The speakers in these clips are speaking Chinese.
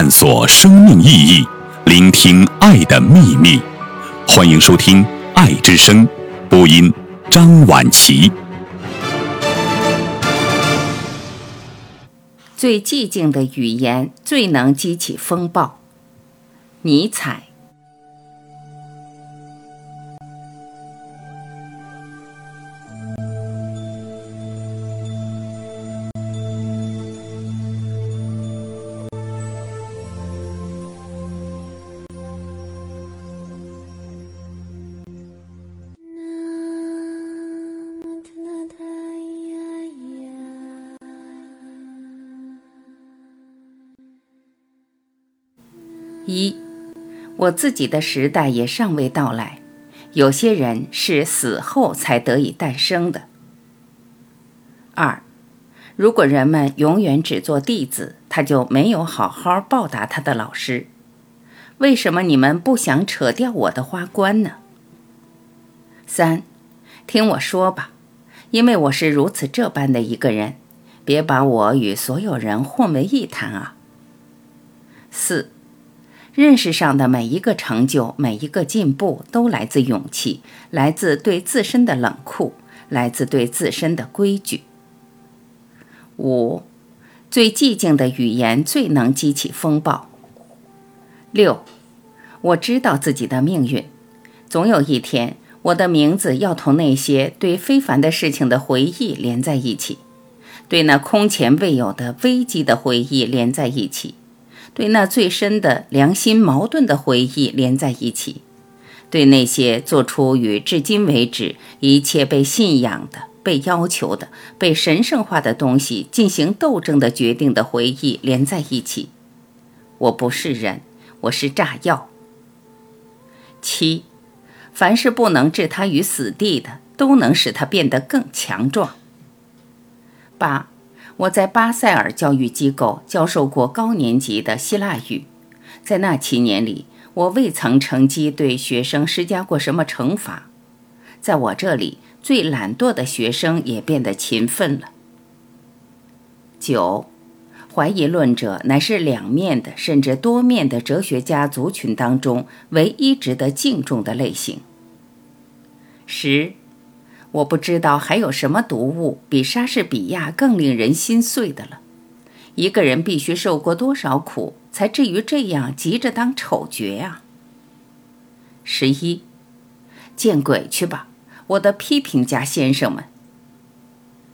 探索生命意义，聆听爱的秘密。欢迎收听《爱之声》，播音张婉琪。最寂静的语言，最能激起风暴。尼采。一，我自己的时代也尚未到来，有些人是死后才得以诞生的。二，如果人们永远只做弟子，他就没有好好报答他的老师。为什么你们不想扯掉我的花冠呢？三，听我说吧，因为我是如此这般的一个人，别把我与所有人混为一谈啊。四。认识上的每一个成就，每一个进步，都来自勇气，来自对自身的冷酷，来自对自身的规矩。五，最寂静的语言最能激起风暴。六，我知道自己的命运，总有一天，我的名字要同那些对非凡的事情的回忆连在一起，对那空前未有的危机的回忆连在一起。对那最深的良心矛盾的回忆连在一起，对那些做出与至今为止一切被信仰的、被要求的、被神圣化的东西进行斗争的决定的回忆连在一起。我不是人，我是炸药。七，凡是不能置他于死地的，都能使他变得更强壮。八。我在巴塞尔教育机构教授过高年级的希腊语，在那七年里，我未曾乘机对学生施加过什么惩罚。在我这里，最懒惰的学生也变得勤奋了。九，怀疑论者乃是两面的甚至多面的哲学家族群当中唯一值得敬重的类型。十。我不知道还有什么读物比莎士比亚更令人心碎的了。一个人必须受过多少苦，才至于这样急着当丑角啊？十一，见鬼去吧，我的批评家先生们。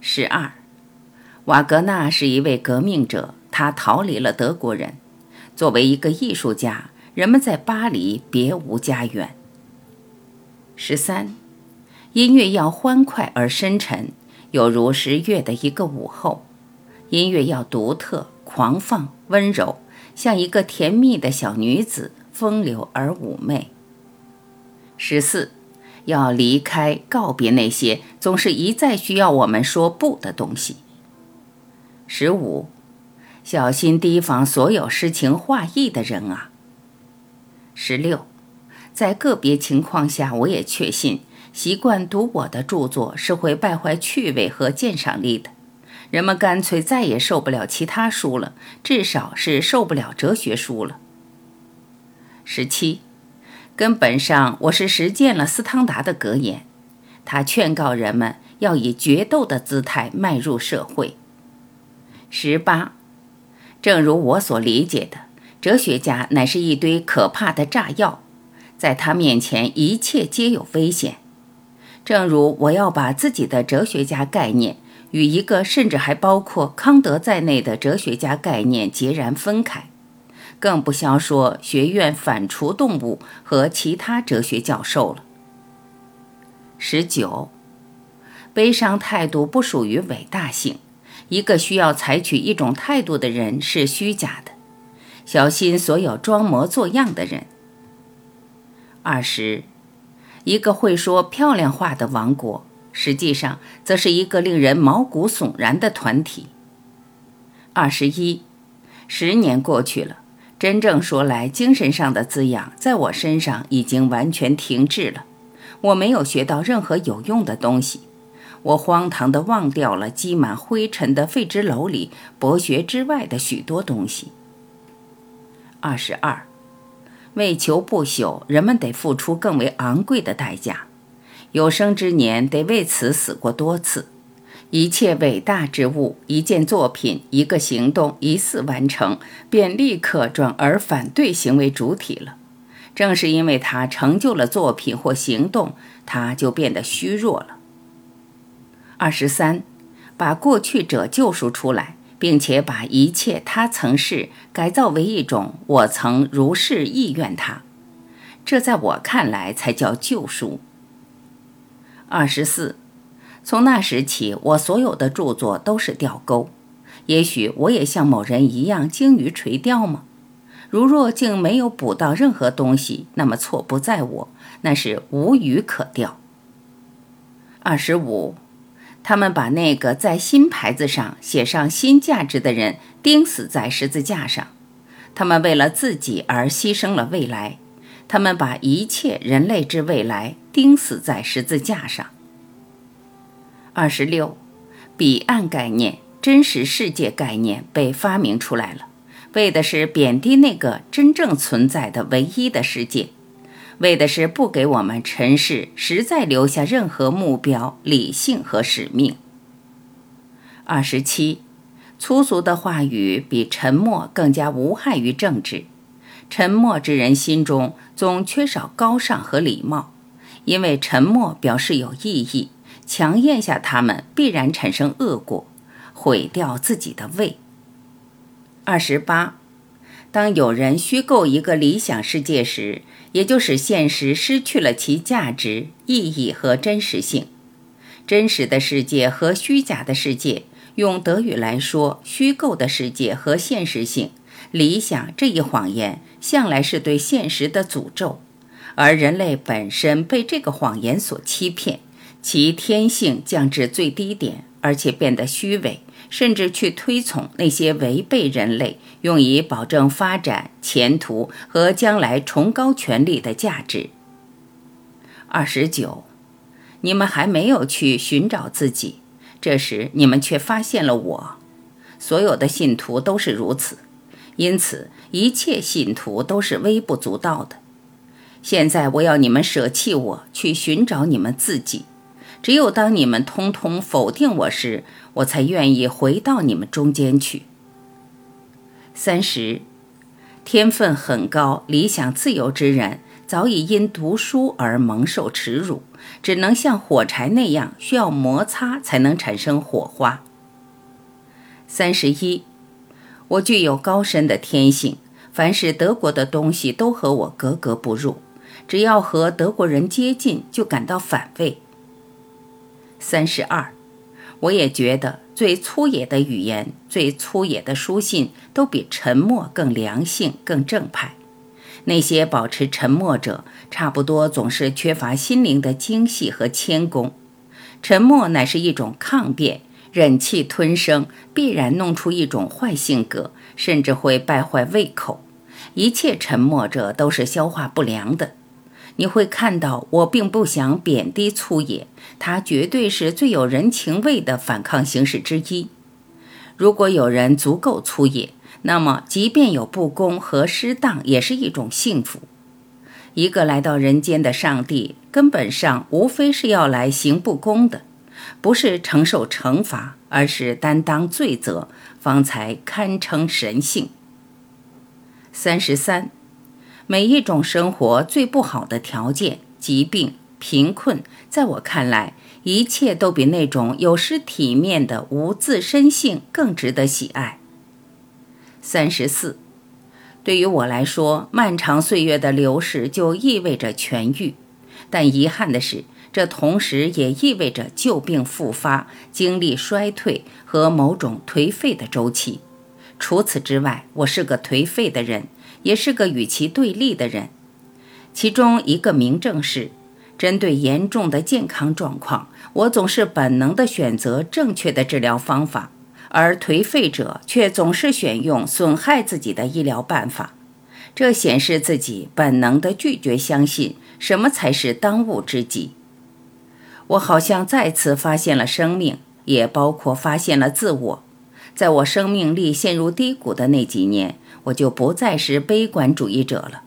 十二，瓦格纳是一位革命者，他逃离了德国人。作为一个艺术家，人们在巴黎别无家园。十三。音乐要欢快而深沉，有如十月的一个午后；音乐要独特、狂放、温柔，像一个甜蜜的小女子，风流而妩媚。十四，要离开、告别那些总是一再需要我们说不的东西。十五，小心提防所有诗情画意的人啊。十六，在个别情况下，我也确信。习惯读我的著作是会败坏趣味和鉴赏力的，人们干脆再也受不了其他书了，至少是受不了哲学书了。十七，根本上我是实践了斯汤达的格言，他劝告人们要以决斗的姿态迈入社会。十八，正如我所理解的，哲学家乃是一堆可怕的炸药，在他面前一切皆有危险。正如我要把自己的哲学家概念与一个甚至还包括康德在内的哲学家概念截然分开，更不消说学院反刍动物和其他哲学教授了。十九，悲伤态度不属于伟大性，一个需要采取一种态度的人是虚假的，小心所有装模作样的人。二十。一个会说漂亮话的王国，实际上则是一个令人毛骨悚然的团体。二十一，十年过去了，真正说来，精神上的滋养在我身上已经完全停滞了。我没有学到任何有用的东西，我荒唐地忘掉了积满灰尘的废纸篓里博学之外的许多东西。二十二，为求不朽，人们得付出更为昂贵的代价。有生之年得为此死过多次。一切伟大之物，一件作品，一个行动，一次完成，便立刻转而反对行为主体了。正是因为他成就了作品或行动，他就变得虚弱了。二十三，把过去者救赎出来，并且把一切他曾是改造为一种我曾如是意愿他，这在我看来才叫救赎。二十四，从那时起，我所有的著作都是钓钩。也许我也像某人一样精于垂钓吗？如若竟没有捕到任何东西，那么错不在我，那是无鱼可钓。二十五，他们把那个在新牌子上写上新价值的人钉死在十字架上，他们为了自己而牺牲了未来。他们把一切人类之未来钉死在十字架上。二十六，彼岸概念、真实世界概念被发明出来了，为的是贬低那个真正存在的唯一的世界，为的是不给我们尘世实在留下任何目标、理性和使命。二十七，粗俗的话语比沉默更加无害于政治。沉默之人心中总缺少高尚和礼貌，因为沉默表示有意义。强咽下他们，必然产生恶果，毁掉自己的胃。二十八，当有人虚构一个理想世界时，也就使现实失去了其价值、意义和真实性。真实的世界和虚假的世界，用德语来说，虚构的世界和现实性。理想这一谎言向来是对现实的诅咒，而人类本身被这个谎言所欺骗，其天性降至最低点，而且变得虚伪，甚至去推崇那些违背人类、用以保证发展前途和将来崇高权利的价值。二十九，你们还没有去寻找自己，这时你们却发现了我。所有的信徒都是如此。因此，一切信徒都是微不足道的。现在，我要你们舍弃我，去寻找你们自己。只有当你们通通否定我时，我才愿意回到你们中间去。三十，天分很高、理想自由之人，早已因读书而蒙受耻辱，只能像火柴那样，需要摩擦才能产生火花。三十一。我具有高深的天性，凡是德国的东西都和我格格不入。只要和德国人接近，就感到反胃。三十二，我也觉得最粗野的语言、最粗野的书信，都比沉默更良性、更正派。那些保持沉默者，差不多总是缺乏心灵的精细和谦恭。沉默乃是一种抗辩。忍气吞声，必然弄出一种坏性格，甚至会败坏胃口。一切沉默者都是消化不良的。你会看到，我并不想贬低粗野，它绝对是最有人情味的反抗形式之一。如果有人足够粗野，那么即便有不公和失当，也是一种幸福。一个来到人间的上帝，根本上无非是要来行不公的。不是承受惩罚，而是担当罪责，方才堪称神性。三十三，每一种生活最不好的条件，疾病、贫困，在我看来，一切都比那种有失体面的无自身性更值得喜爱。三十四，对于我来说，漫长岁月的流逝就意味着痊愈，但遗憾的是。这同时也意味着旧病复发、精力衰退和某种颓废的周期。除此之外，我是个颓废的人，也是个与其对立的人。其中一个明证是，针对严重的健康状况，我总是本能地选择正确的治疗方法，而颓废者却总是选用损害自己的医疗办法。这显示自己本能地拒绝相信什么才是当务之急。我好像再次发现了生命，也包括发现了自我。在我生命力陷入低谷的那几年，我就不再是悲观主义者了。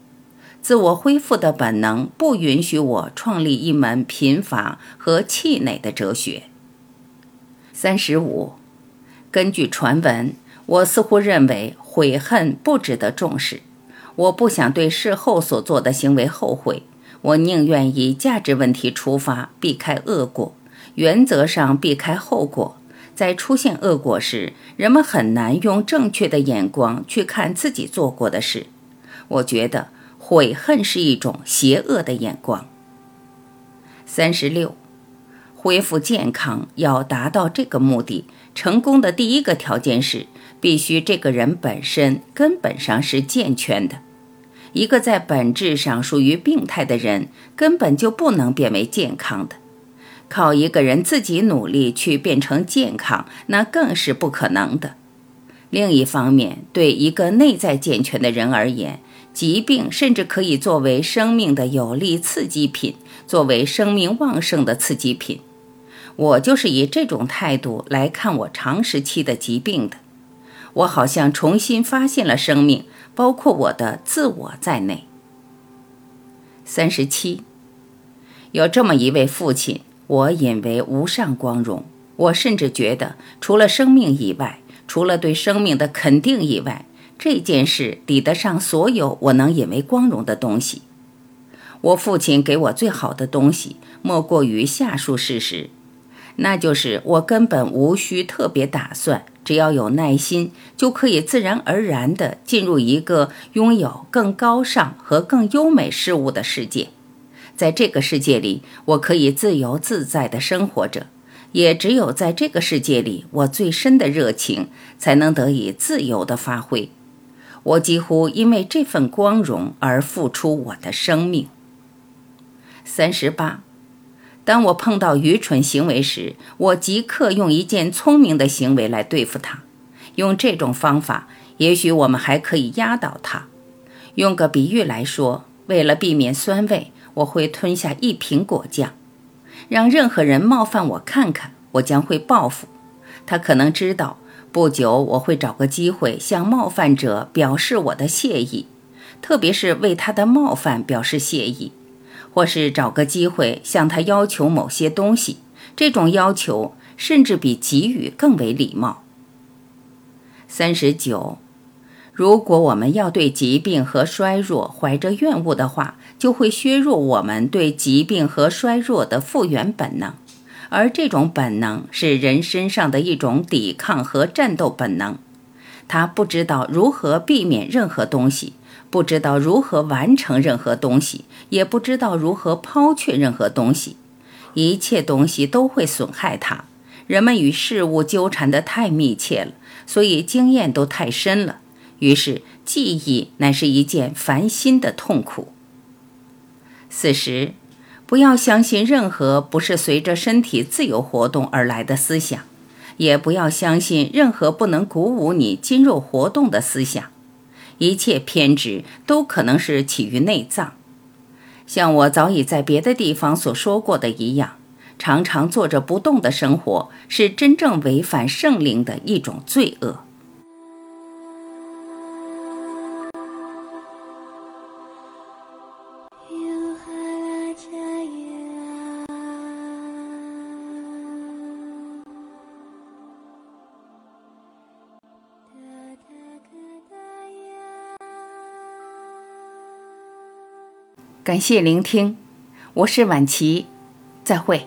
自我恢复的本能不允许我创立一门贫乏和气馁的哲学。三十五，根据传闻，我似乎认为悔恨不值得重视。我不想对事后所做的行为后悔，我宁愿以价值问题出发，避开恶果，原则上避开后果。在出现恶果时，人们很难用正确的眼光去看自己做过的事。我觉得悔恨是一种邪恶的眼光。三十六，恢复健康要达到这个目的，成功的第一个条件是必须这个人本身根本上是健全的。一个在本质上属于病态的人，根本就不能变为健康的。靠一个人自己努力去变成健康，那更是不可能的。另一方面，对一个内在健全的人而言，疾病甚至可以作为生命的有力刺激品，作为生命旺盛的刺激品。我就是以这种态度来看我长时期的疾病的。我好像重新发现了生命，包括我的自我在内。三十七，有这么一位父亲。我引为无上光荣。我甚至觉得，除了生命以外，除了对生命的肯定以外，这件事抵得上所有我能引为光荣的东西。我父亲给我最好的东西，莫过于下述事实：那就是我根本无需特别打算，只要有耐心，就可以自然而然地进入一个拥有更高尚和更优美事物的世界。在这个世界里，我可以自由自在地生活着，也只有在这个世界里，我最深的热情才能得以自由地发挥。我几乎因为这份光荣而付出我的生命。三十八，当我碰到愚蠢行为时，我即刻用一件聪明的行为来对付它。用这种方法，也许我们还可以压倒它。用个比喻来说，为了避免酸味。我会吞下一瓶果酱，让任何人冒犯我看看，我将会报复。他可能知道，不久我会找个机会向冒犯者表示我的谢意，特别是为他的冒犯表示谢意，或是找个机会向他要求某些东西。这种要求甚至比给予更为礼貌。三十九。如果我们要对疾病和衰弱怀着怨恶的话，就会削弱我们对疾病和衰弱的复原本能，而这种本能是人身上的一种抵抗和战斗本能。他不知道如何避免任何东西，不知道如何完成任何东西，也不知道如何抛却任何东西。一切东西都会损害他。人们与事物纠缠得太密切了，所以经验都太深了。于是，记忆乃是一件烦心的痛苦。四十，不要相信任何不是随着身体自由活动而来的思想，也不要相信任何不能鼓舞你筋肉活动的思想。一切偏执都可能是起于内脏。像我早已在别的地方所说过的一样，常常坐着不动的生活是真正违反圣灵的一种罪恶。感谢聆听，我是晚琪，再会。